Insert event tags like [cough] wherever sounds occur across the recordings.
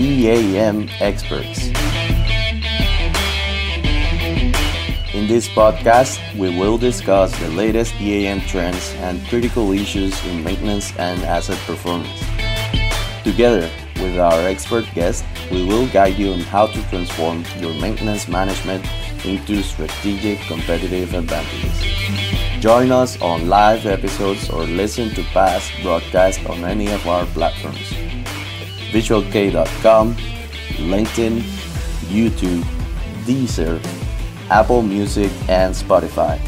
EAM experts. In this podcast, we will discuss the latest EAM trends and critical issues in maintenance and asset performance. Together with our expert guest, we will guide you on how to transform your maintenance management into strategic competitive advantages. Join us on live episodes or listen to past broadcasts on any of our platforms. visualk.com, LinkedIn, YouTube, Deezer, Apple Music, and Spotify.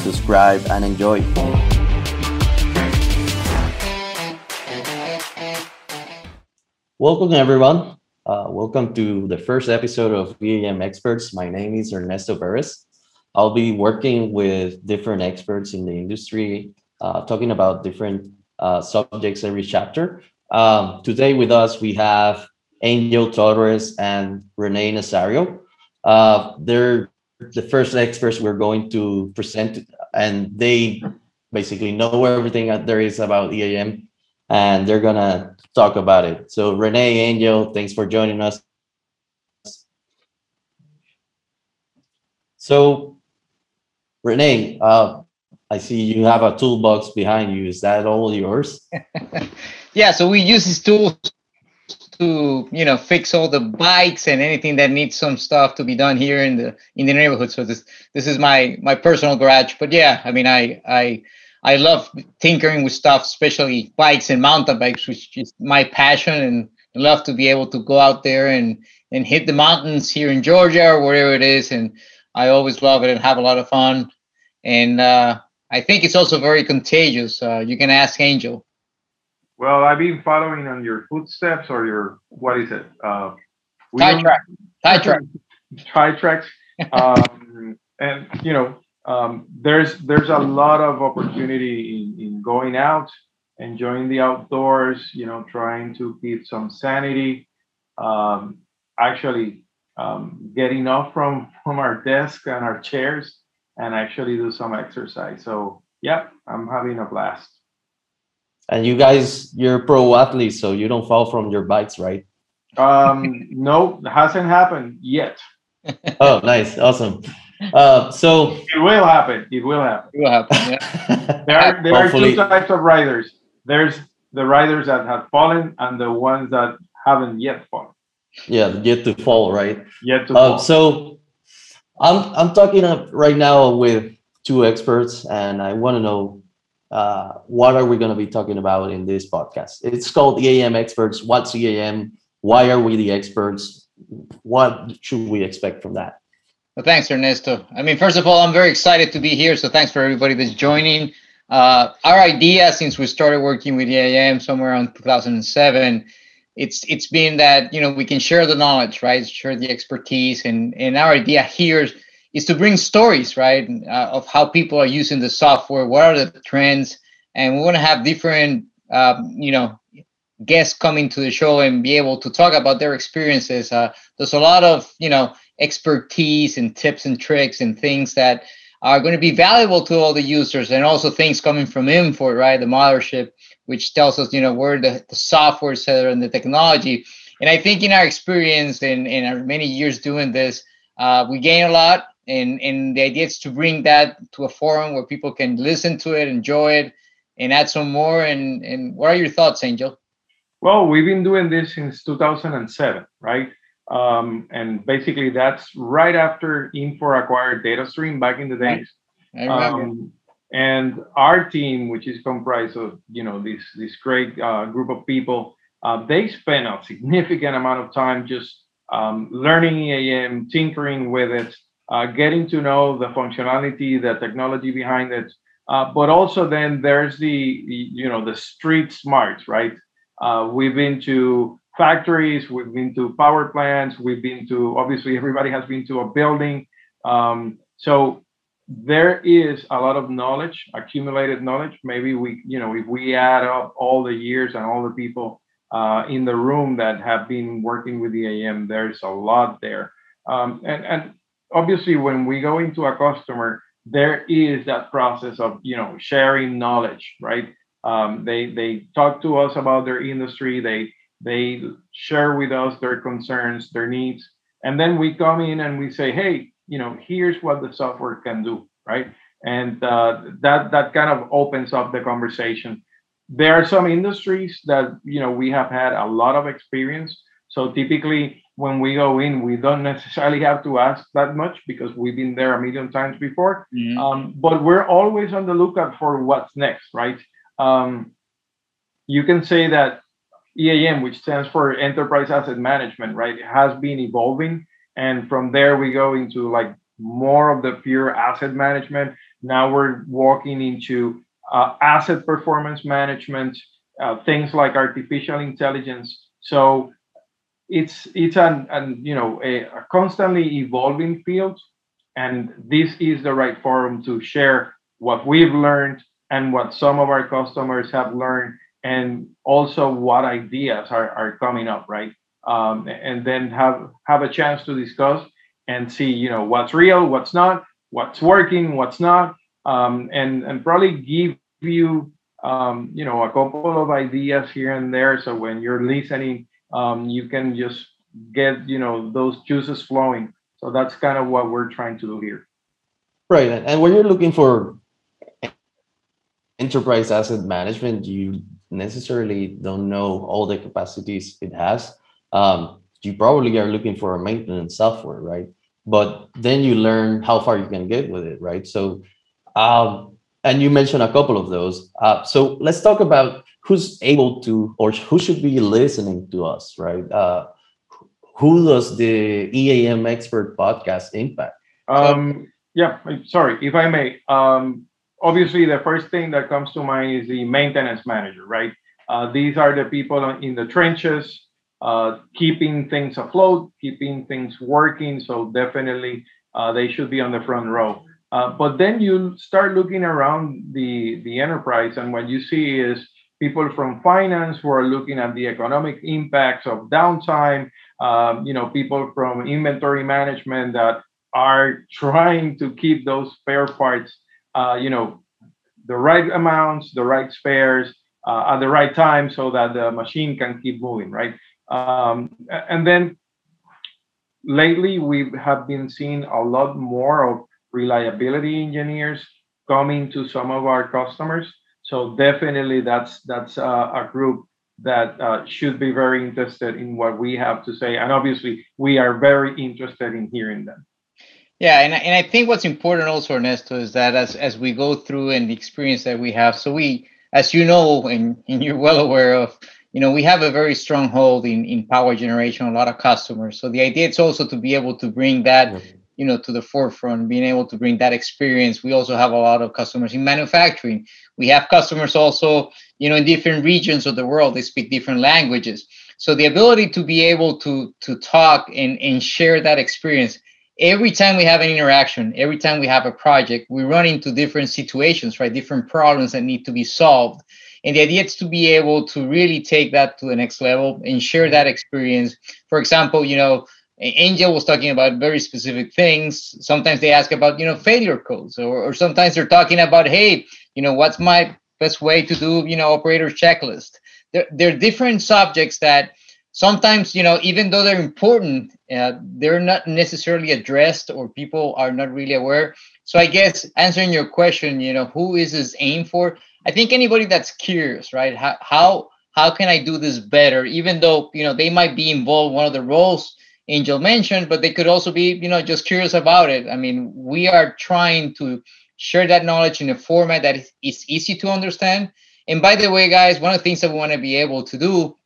Subscribe and enjoy. Welcome, everyone. Uh, welcome to the first episode of EAM Experts. My name is Ernesto Perez. I'll be working with different experts in the industry, uh, talking about different uh, subjects every chapter. Um, today with us, we have Angel Torres and Renee Nazario. Uh, they're the first experts we're going to present, and they basically know everything that there is about EAM, and they're gonna talk about it. So Renee, Angel, thanks for joining us. So Renee, uh, I see you have a toolbox behind you. Is that all yours? [laughs] yeah, so we use these tools to you know fix all the bikes and anything that needs some stuff to be done here in the in the neighborhood. So this this is my my personal garage. But yeah, I mean I I I love tinkering with stuff, especially bikes and mountain bikes, which is my passion, and I love to be able to go out there and and hit the mountains here in Georgia or wherever it is. And I always love it and have a lot of fun. And uh, I think it's also very contagious. Uh, you can ask Angel. Well, I've been following on your footsteps or your what is it? Uh, Tie track. Tie track. Tie tracks. [laughs] Um, and you know, um, there's there's a lot of opportunity in, in going out, enjoying the outdoors. You know, trying to keep some sanity. Um, actually, um, getting off from [laughs] from our desk and our chairs and actually do some exercise. So yeah, I'm having a blast. And you guys, you're pro athletes, so you don't fall from your bikes, right? Um, [laughs] no, hasn't happened yet. oh, nice, awesome. Uh, so it will happen. It will happen. It will happen. Yeah. [laughs] there are there are two types of riders. There's the riders that have fallen and the ones that haven't yet fallen. Yeah, yet to fall, right? Yet to uh, fall. So I'm I'm talking right now with two experts, and I want to know uh, what are we going to be talking about in this podcast. It's called EAM Experts. What's EAM? Why are we the experts? What should we expect from that? Well, thanks, Ernesto. I mean, first of all, I'm very excited to be here. So thanks for everybody that's joining. Uh, our idea since we started working with EAM somewhere around 2007 it's it's been that you know we can share the knowledge right? Share the expertise and and our idea here is, is to bring stories right? Uh, of how people are using the software what are the trends and we want to have different um, you know guests coming to the show and be able to talk about their experiences. Uh, there's a lot of you know expertise and tips and tricks and things that are going to be valuable to all the users and also things coming from Infor, right? The mothership, which tells us, you know, where the, the software center and the technology. And I think in our experience and in, in our many years doing this, uh, we gain a lot. And, and the idea is to bring that to a forum where people can listen to it, enjoy it, and add some more. And, and what are your thoughts, Angel? Well, we've been doing this since 2007, right? Um, and basically, that's right after Infor acquired DataStream back in the days. Um, and our team, which is comprised of you know this this great uh, group of people, uh, they spend a significant amount of time just um, learning EAM, tinkering with it, uh, getting to know the functionality, the technology behind it. Uh, but also then there's the, the, you know the street smarts, right? Uh, we've been to factories, we've been to power plants, we've been to obviously everybody has been to a building. Um, so there is a lot of knowledge, accumulated knowledge. Maybe we, you know, if we add up all the years and all the people uh, in the room that have been working with the AM, there's a lot there. Um, and, and obviously, when we go into a customer, there is that process of, you know, sharing knowledge, right? Um, they they talk to us about their industry. They they share with us their concerns, their needs, and then we come in and we say, hey, you know, here's what the software can do, right? And uh, that that kind of opens up the conversation. There are some industries that you know we have had a lot of experience. So typically, when we go in, we don't necessarily have to ask that much because we've been there a million times before. Mm-hmm. Um, but we're always on the lookout for what's next, right? Um, you can say that EAM, which stands for Enterprise Asset Management, right, has been evolving. And from there, we go into like more of the pure asset management. Now we're walking into uh, asset performance management, uh, things like artificial intelligence. So it's it's an, an you know a, a constantly evolving field, and this is the right forum to share what we've learned and what some of our customers have learned and also what ideas are, are coming up right? Um, and then have have a chance to discuss and see you know what's real what's not what's working what's not um, and and probably give you um, you know a couple of ideas here and there. So when you're listening um, you can just get you know those juices flowing. So that's kind of what we're trying to do here. Right and when you're looking for enterprise asset management you necessarily don't know all the capacities it has. Um, you probably are looking for a maintenance software right? But then you learn how far you can get with it right? So um, and you mentioned a couple of those. Uh, so let's talk about who's able to or who should be listening to us right? Uh, who does the eam expert podcast impact? Um, yeah sorry if i may. Um, obviously the first thing that comes to mind is the maintenance manager, right? Uh, these are the people in the trenches, uh, keeping things afloat, keeping things working. So definitely uh, they should be on the front row. Uh, but then you start looking around the, the enterprise, and what you see is people from finance who are looking at the economic impacts of downtime, um, you know, people from inventory management that are [laughs] trying to keep those spare parts uh, you know, the right amounts, the right spares uh, at the right time so that the machine can keep moving, right? Um, and then lately we have been seeing a lot more of reliability engineers coming to some of our customers. So definitely that's that's uh, a group that uh, should be very interested in what we have to say. And obviously we are very interested in hearing them. Yeah, and and I think what's important also, Ernesto, is that as as we go through and the experience that we have, so we, as you know, and, and you're well aware of, you know, we have a very strong hold in in power generation, a lot of customers. So the idea is also to be able to bring that, you know, to the forefront, being able to bring that experience. We also have a lot of customers in manufacturing. We have customers also, you know, in different regions of the world. They speak different languages. So the ability to be able to to talk and and share that experience every time we have an interaction, every time we have a project, we run into different situations, right? Different problems that need to be solved. And the idea is to be able to really take that to the next level and share that experience. For example, you know, Angel was talking about very specific things. Sometimes they ask about, you know, failure codes, or, or sometimes they're talking about, hey, you know, what's my best way to do, you know, operator checklist. There, there are different subjects that sometimes you know even though they're important uh, they're not necessarily addressed or people are not really aware. So i guess answering your question you know who is this aim for? I think anybody that's curious right? How how, how can i do this better? Even though you know they might be involved one of the roles angel mentioned but they could also be you know just curious about it. I mean we are trying to share that knowledge in a format that is easy to understand. And by the way guys one of the things that we want to be able to do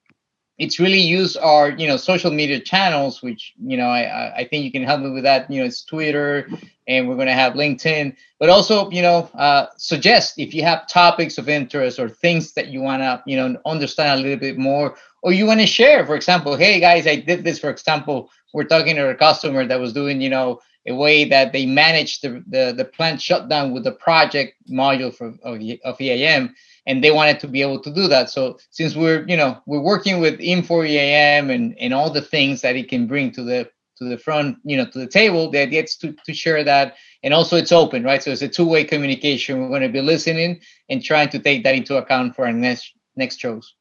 it's really use our you know social media channels which you know i i think you can help me with that. You know it's twitter and we're going to have linkedin. But also you know uh, suggest if you have topics of interest or things that you want to you know understand a little bit more or you want to share for example hey guys i did this for example we're talking to a customer that was doing you know a way that they managed the the, the plant shutdown with the project module for of, of eam and they wanted to be able to do that. So since we're you know we're working with Infor EAM and and all the things that it can bring to the to the front you know to the table, the idea is to to share that and also it's open, right? So it's a two-way communication. We're going to be listening and trying to take that into account for our next next shows.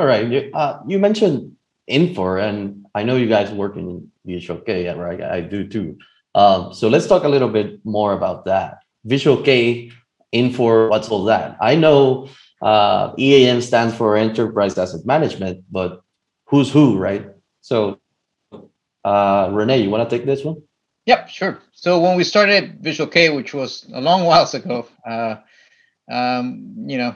All right. You, uh, you mentioned Infor, and I know you guys work in Visual K, right? I do too. Um, so let's talk a little bit more about that. Visual K, Infor, what's all that? I know uh, EAM stands for Enterprise Asset Management, but who's who, right? So, uh, Rene, you want to take this one? Yep, sure. So when we started Visual K, which was a long [laughs] while ago, uh, um, you know,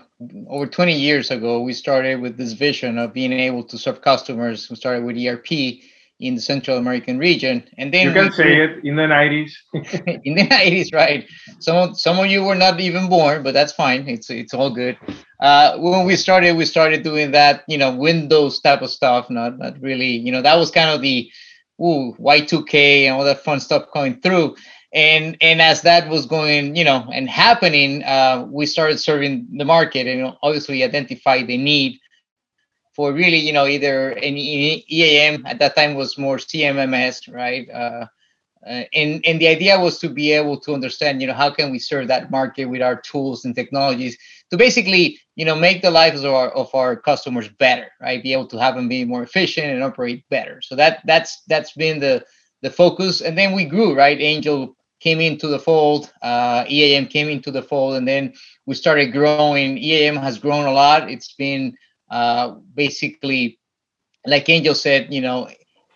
over 20 years ago, we started with this vision of being able to serve customers. We started with ERP in the Central American region, and then you can say it in the 90s. [laughs] in the 90s, right? Some some of you were not even born, but that's fine. It's it's all good. Uh, when we started, we started doing that, you know, Windows type of stuff. Not not really, you know, that was kind of the ooh Y2K and all that fun stuff coming through and and as that was going you know and happening uh, we started serving the market and obviously identified the need for really you know either an eam at that time was more cmms right? Uh, uh, and and the idea was to be able to understand you know how can we serve that market with our tools and technologies to basically you know make the lives of our of our customers better right? Be able to have them be more efficient and operate better. So that that's that's been the the focus. And then we grew right? Angel came into the fold, uh, EAM came into the fold, and then we started growing. EAM has grown a lot. It's been uh, basically, like Angel said, you know,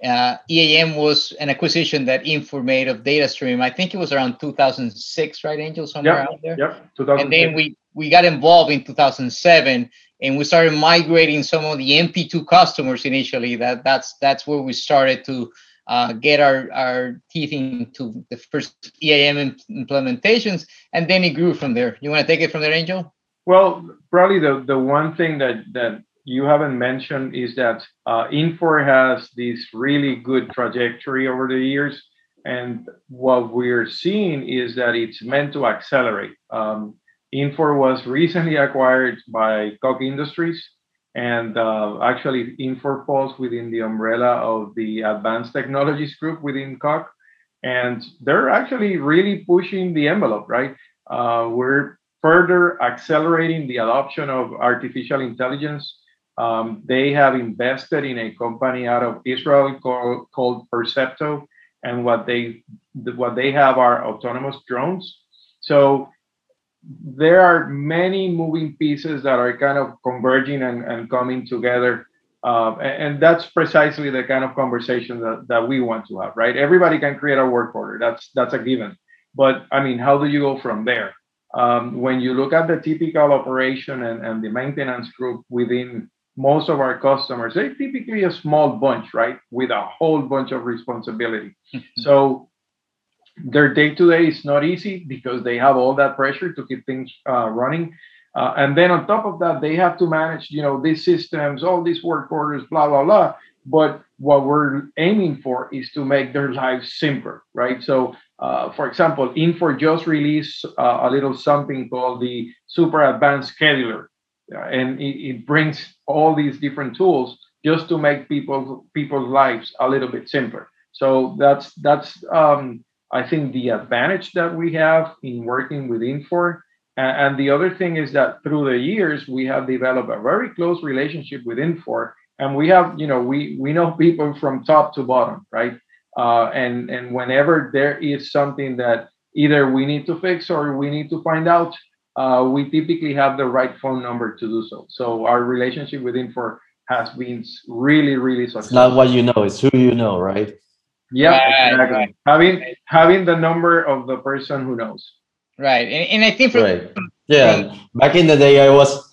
uh, EAM was an acquisition that Infor made of DataStream. I think it was around 2006, right, Angel, somewhere yep, out there. Yep, And then we we got involved in 2007, and we started migrating some of the MP2 customers initially. That that's that's where we started to uh, get our, our teeth into the first EAM implementations, and then it grew from there. You want to take it from there, Angel? Well, probably the, the one thing that, that you haven't mentioned is that uh, Infor has this really good trajectory over the years. And what we're seeing is that it's meant to accelerate. Um, Infor was recently acquired by Koch Industries, and uh, actually Infor falls within the umbrella of the Advanced Technologies Group within Koch, and they're actually really pushing the envelope, right? Uh, we're further accelerating the adoption of artificial intelligence. Um, they have invested in a company out of Israel called, called Percepto, and what they what they have are autonomous drones. So there are many moving pieces that are kind of converging and, and coming together. Uh, and, and, that's precisely the kind of conversation that, that we want to have, right? Everybody can create a work order. That's that's a given. But I mean, how do you go from there? Um, when you look at the typical operation and, and the maintenance group within most of our customers, they're typically a small bunch, right? With a whole bunch of responsibility. so their day to day is not easy because they have all that pressure to keep things uh, running. Uh, and then on top of that, they have to manage, you know, these systems, all these work orders, blah blah blah. But what we're aiming for is to make their lives simpler, right? So, uh, for example, Infor just released uh, a little something called the Super Advanced Scheduler, uh, and it, it brings all these different tools just to make people people's lives a little bit simpler. So that's that's um, I think the advantage that we have in working with Infor. And the other thing is that through the years, we have developed a very close relationship with Infor. And we have, you know, we, we know [laughs] people from top to bottom, right? Uh, and, and whenever there is something that either we need to fix or we need to find out, uh, we typically have the right phone number to do so. So our relationship with Infor has been really, really successful. It's not what you know, it's who you know, right? Yeah, right, exactly. Right. Having right. having the number of the person who knows. Right, and, and I think from, right. yeah, from, back in the day, I was.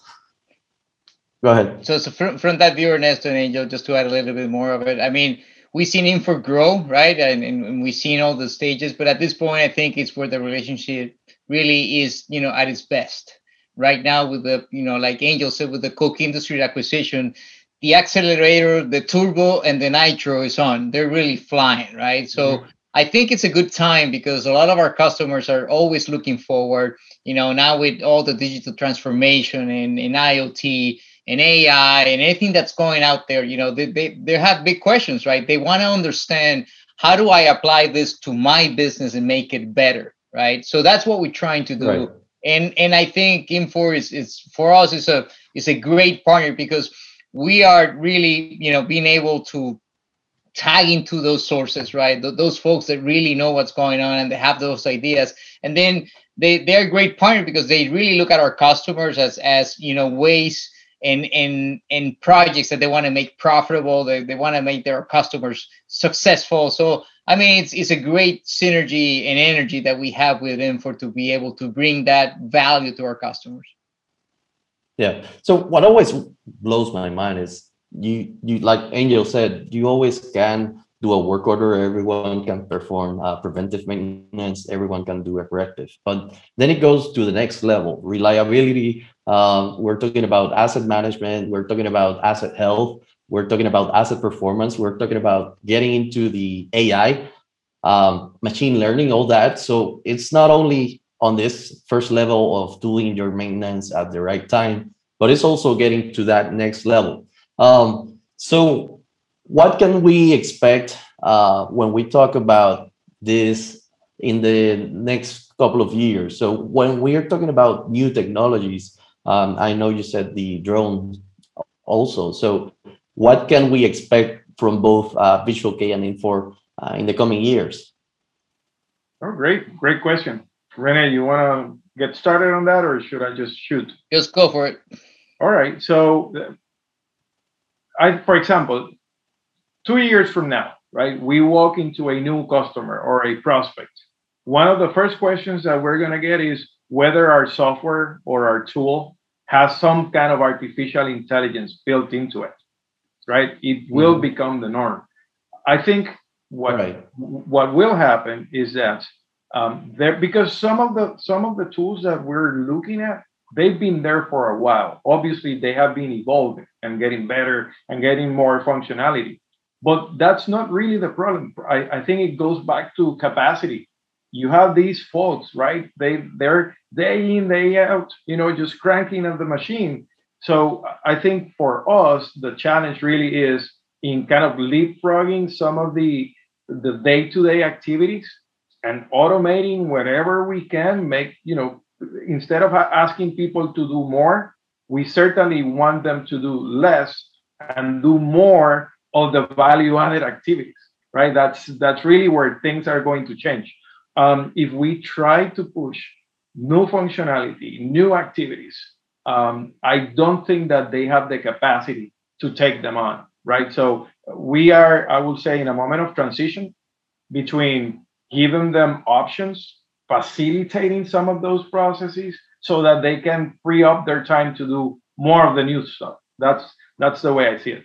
Go ahead. So, so from, from that view, Ernesto and Angel, just to add a little bit more of it. I mean, we've seen Infor grow, right, and, and we've seen all the stages, but at this point, I think it's where the relationship really is, you know, at its best. Right now, with the, you know, like Angel said, with the Koch Industry acquisition, the accelerator, the turbo, and the nitro is on. They're really flying, right? So mm-hmm. I think it's a good time because a lot of our customers are always looking forward. You know, now with all the digital transformation and, and IoT and AI and anything that's going out there, you know, they, they, they have big questions, right? They want to understand how do I apply this to my business and make it better, right? So that's what we're trying to do. Right. And and I think Infor is is for us is a is a great partner because we are really you know being able to tag into those sources, right? Th- those folks that really know what's going on and they have those ideas, and then they they're a great partner because they really look at our customers as as you know ways and and and projects that they want to make profitable they, they want to make their customers successful. So i mean it's it's a great synergy and energy that we have with them for to be able to bring that value to our customers yeah so what always blows my mind is you you like angel said you always can do a work order, everyone can perform uh, preventive maintenance, everyone can do a corrective. But then it goes to the next level, reliability. Um, we're talking about asset management, we're talking about asset health, we're talking about asset performance, we're talking about getting into the AI, um, machine learning, all that. So it's not only on this first level of doing your maintenance at the right time, but it's also getting to that next level. Um, so what can we expect uh, when we talk about this in the next couple of years? So when we are talking about new technologies, um, I know you said the drone also. So what can we expect from both uh, Visual K and Infor uh, in the coming years? Oh, great, great question. Rene, you want to get started on that, or should I just shoot? Just go for it. All right. So, I, for example, two years from now, right, we walk into a new customer or a prospect. One of the first questions that we're going to get is whether our software or our tool has some kind of artificial intelligence built into it, right? It will mm-hmm. become the norm. I think what right. what will happen is that um, there because some of the some of the tools that we're looking at they've been there for a while. Obviously, they have been evolving and getting better and getting more functionality. But that's not really the problem. I, I think it goes back to capacity. You have these folks, right? They they're day in, day out, you know, just cranking at the machine. So I think for us, the challenge really is in kind of leapfrogging some of the the day-to-day activities and automating wherever we can make you know instead of asking people to do more we certainly want them to do less and do more of the value added activities right? That's that's really where things are going to change. Um, if we try to push new functionality new activities um, i don't think that they have the capacity to take them on right? So we are i would say in a moment of transition between giving them options facilitating some of those processes so that they can free up their time to do more of the new stuff that's that's the way i see it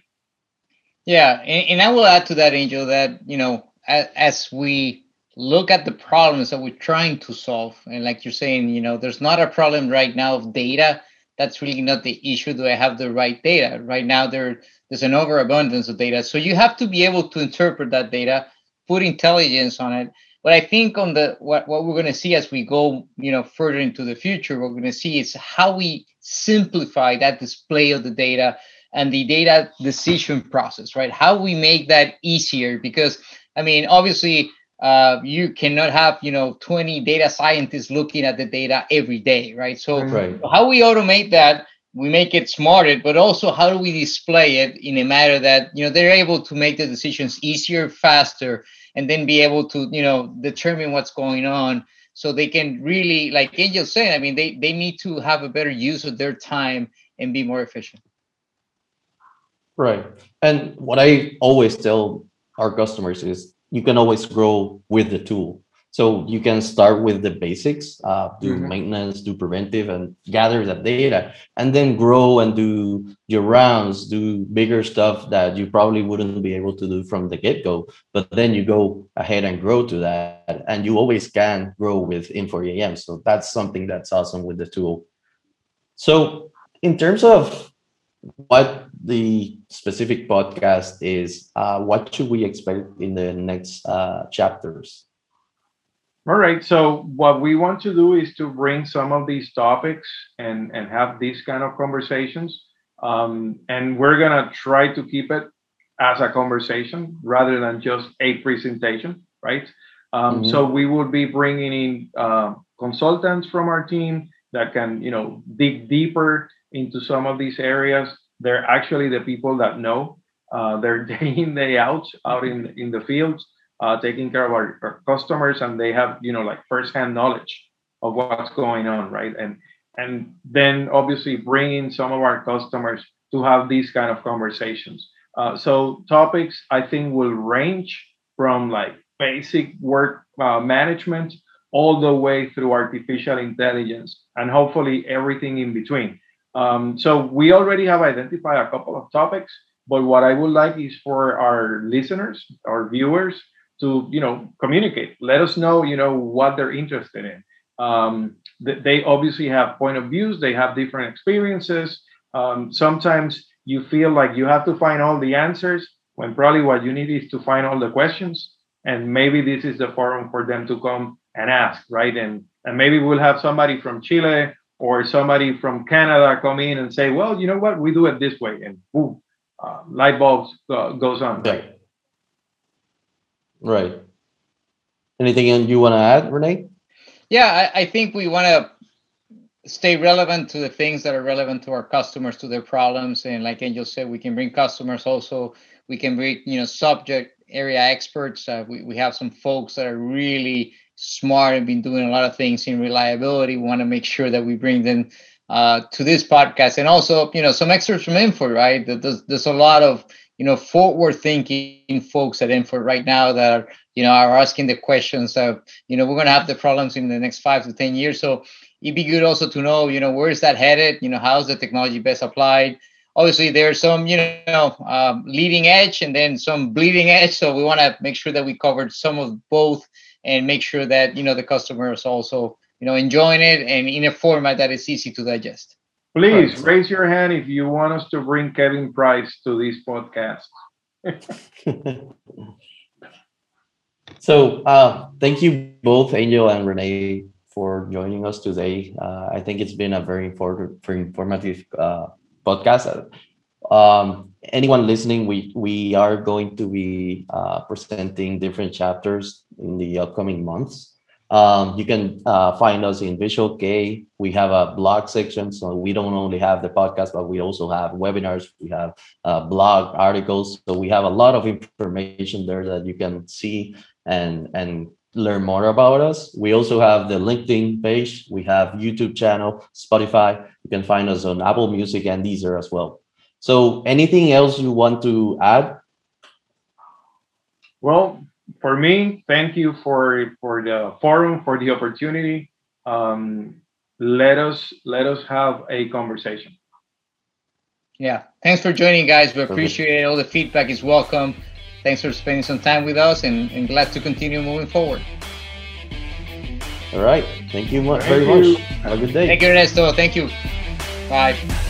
yeah, and, and, I will add to that, Angel, that you know, as, as, we look at the problems that we're trying to solve, and like you're saying, you know, there's not a problem right now of data. That's really not the issue. Do I have the right data? Right now, there there's an overabundance of data, so you have to be able to interpret that data, put intelligence on it. But I think on the what, what we're going to see as we go, you know, further into the future, what we're going to see is how we simplify that display of the data and the data decision process, right? How we make that easier because I mean, obviously, uh, you cannot have you know 20 data scientists looking at the data every day, right? So right. how we automate that, we make it smarter, but also how do we display it in a manner that you know they're able to make the decisions easier, faster, and then be able to you know determine what's going on so they can really like angel said i mean they they need to have a better use of their time and be more efficient Right. And what I always tell our customers is you can always grow with the tool. So you can start with the basics, uh, do mm-hmm. maintenance, do preventive, and gather that data, and then grow and do your rounds, do bigger stuff that you probably wouldn't be able to do from the get go. But then you go ahead and grow to that, and you always can grow with Infor So that's something that's awesome with the tool. So in terms of what the specific podcast is, uh, what should we expect in the next uh, chapters? All right. So what we want to do is to bring some of these topics and and have these kind of conversations. Um, and we're gonna try to keep it as a conversation rather than just a presentation, right? Um, mm-hmm. So we would be bringing in uh, consultants from our team that can, you know, dig deeper into some of these areas. They're actually the people that know. Uh, they're [laughs] day in day out out in in the fields, uh, taking care of our, our customers, and they have, you know, like firsthand knowledge of what's going on, right? And and then obviously bringing some of our customers to have these kind of conversations. Uh, so topics I think will range from like basic work uh, management all the way through artificial intelligence and hopefully everything in between. Um, so we already have identified a couple of topics, but what I would like is for our listeners, our viewers, to you know communicate. Let us know you know what they're interested in. Um, they obviously have point of views. They have different experiences. Um, sometimes you feel like you have to find all the answers when probably what you need is to find all the questions and maybe this is the forum for them to come and ask right and and maybe we'll have somebody from chile or somebody from canada come in and say well you know what we do it this way and boom uh, light bulbs uh, goes on right right anything you want to add renee yeah i, I think we want to stay relevant to the things that are relevant to our customers to their problems and like angel said we can bring customers also we can bring you know subject area experts. Uh, we, we have some folks that are really smart and been doing a lot of things in reliability. We want to make sure that we bring them uh, to this podcast and also, you know, some experts from Infor right? There's, there's a lot of, you know, forward thinking folks at Infor right now that are, you know, are asking the questions of, you know, we're going to have the problems in the next five to 10 years. So it'd be good also to know, you know, where is that headed? You know, how's the technology best applied? obviously there's some you know um, leading edge and then some bleeding edge so we want to make sure that we covered some of both and make sure that you know the customer is also you know enjoying it and in a format that is easy to digest please right. raise your hand if you want us to bring kevin price to this podcast [laughs] so uh, thank you both angel and renee for joining us today uh, i think it's been a very important very informative uh, podcast. Um, anyone listening, we we are going to be uh, presenting different chapters in the upcoming months. Um, you can uh, find us in Visual K. We have a blog section, so we don't only have the podcast, but we also have webinars. We have uh, blog articles, so we have a lot of information there that you can see and and learn more about us. We also have the LinkedIn page. We have YouTube channel, Spotify. You can find us on Apple Music and Deezer as well. So anything else you want to add? Well, for me, thank you for for the forum, for the opportunity. Um, let us let us have a conversation. Yeah, thanks for joining, guys. We appreciate it. All the feedback is welcome. Thanks for spending some time with us and, and glad to continue moving forward. All right. Thank you much, very you. much. Have a good day. Thank you, Ernesto. Thank you. Bye.